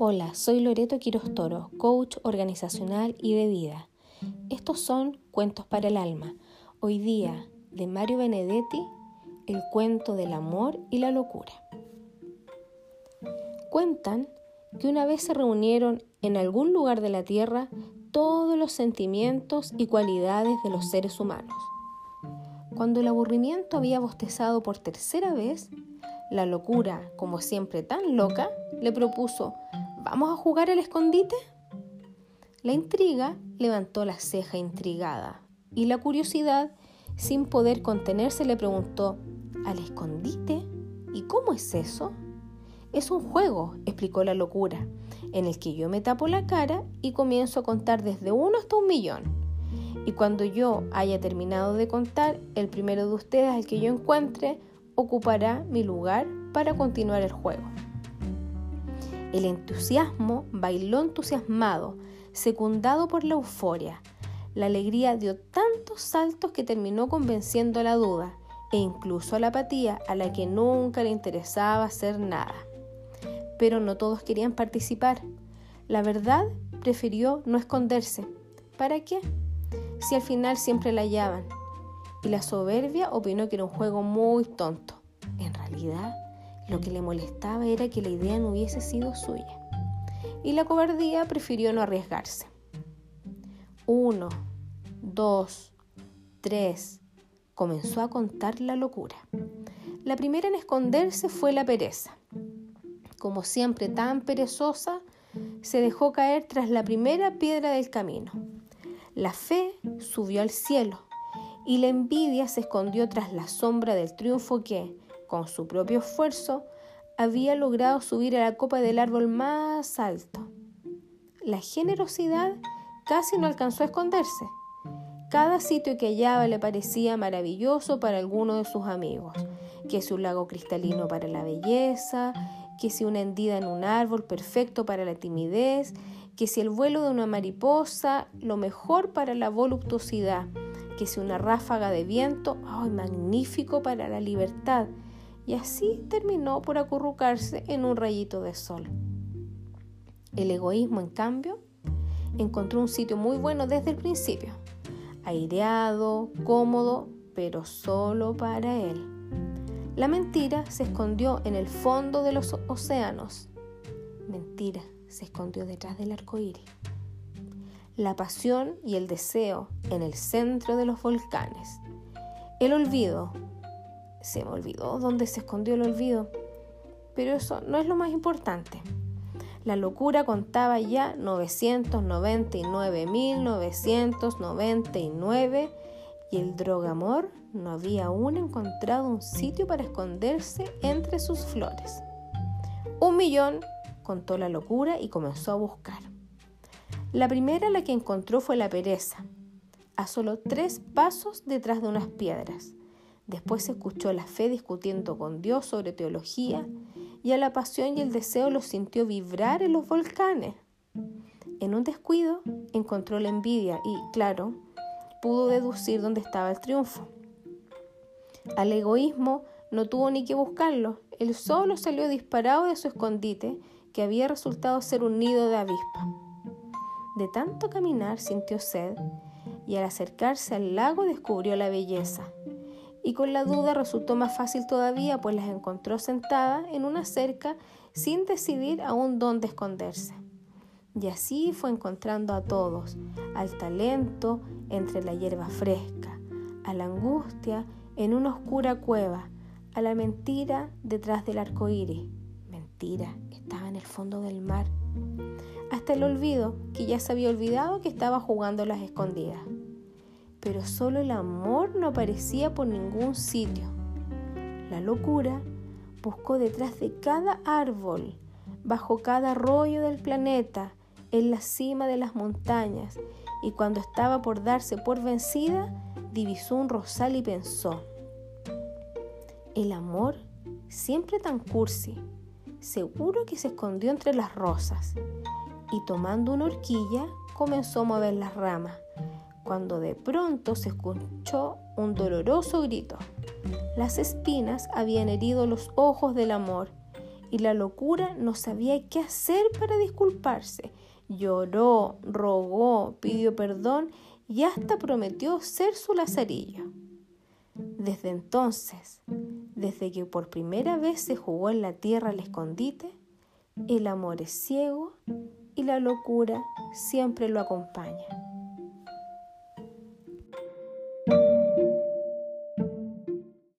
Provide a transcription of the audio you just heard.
Hola, soy Loreto Quirostoro, coach organizacional y de vida. Estos son Cuentos para el Alma. Hoy día, de Mario Benedetti, el cuento del amor y la locura. Cuentan que una vez se reunieron en algún lugar de la tierra todos los sentimientos y cualidades de los seres humanos. Cuando el aburrimiento había bostezado por tercera vez, la locura, como siempre tan loca, le propuso, ¿vamos a jugar al escondite? La intriga levantó la ceja intrigada y la curiosidad, sin poder contenerse, le preguntó, ¿al escondite? ¿Y cómo es eso? Es un juego, explicó la locura, en el que yo me tapo la cara y comienzo a contar desde uno hasta un millón. Y cuando yo haya terminado de contar, el primero de ustedes al que yo encuentre ocupará mi lugar para continuar el juego. El entusiasmo bailó entusiasmado, secundado por la euforia. La alegría dio tantos saltos que terminó convenciendo a la duda e incluso a la apatía a la que nunca le interesaba hacer nada. Pero no todos querían participar. La verdad prefirió no esconderse. ¿Para qué? Si al final siempre la hallaban y la soberbia opinó que era un juego muy tonto. En realidad, lo que le molestaba era que la idea no hubiese sido suya. Y la cobardía prefirió no arriesgarse. Uno, dos, tres. Comenzó a contar la locura. La primera en esconderse fue la pereza. Como siempre tan perezosa, se dejó caer tras la primera piedra del camino. La fe subió al cielo y la envidia se escondió tras la sombra del triunfo que, con su propio esfuerzo, había logrado subir a la copa del árbol más alto. La generosidad casi no alcanzó a esconderse. Cada sitio que hallaba le parecía maravilloso para alguno de sus amigos, que si un lago cristalino para la belleza, que si una hendida en un árbol perfecto para la timidez, que si el vuelo de una mariposa, lo mejor para la voluptuosidad, que si una ráfaga de viento, ¡ay, magnífico para la libertad! Y así terminó por acurrucarse en un rayito de sol. El egoísmo, en cambio, encontró un sitio muy bueno desde el principio, aireado, cómodo, pero solo para él. La mentira se escondió en el fondo de los océanos. Mentira se escondió detrás del arco iris la pasión y el deseo en el centro de los volcanes. El olvido. Se me olvidó dónde se escondió el olvido, pero eso no es lo más importante. La locura contaba ya 999.999 y el drogamor no había aún encontrado un sitio para esconderse entre sus flores. Un millón, contó la locura y comenzó a buscar. La primera la que encontró fue la pereza, a solo tres pasos detrás de unas piedras. Después escuchó la fe discutiendo con Dios sobre teología y a la pasión y el deseo los sintió vibrar en los volcanes. En un descuido encontró la envidia y, claro, pudo deducir dónde estaba el triunfo. Al egoísmo no tuvo ni que buscarlo, él solo salió disparado de su escondite, que había resultado ser un nido de avispa. De tanto caminar sintió sed y al acercarse al lago descubrió la belleza. Y con la duda resultó más fácil todavía, pues las encontró sentadas en una cerca sin decidir aún dónde esconderse. Y así fue encontrando a todos, al talento entre la hierba fresca, a la angustia en una oscura cueva, a la mentira detrás del arco iris. Mentira, estaba en el fondo del mar hasta el olvido, que ya se había olvidado que estaba jugando las escondidas. Pero solo el amor no aparecía por ningún sitio. La locura buscó detrás de cada árbol, bajo cada arroyo del planeta, en la cima de las montañas, y cuando estaba por darse por vencida, divisó un rosal y pensó, el amor, siempre tan cursi, seguro que se escondió entre las rosas, y tomando una horquilla comenzó a mover las ramas, cuando de pronto se escuchó un doloroso grito. Las espinas habían herido los ojos del amor y la locura no sabía qué hacer para disculparse. Lloró, rogó, pidió perdón y hasta prometió ser su lazarillo. Desde entonces, desde que por primera vez se jugó en la tierra al escondite, el amor es ciego y la locura siempre lo acompaña.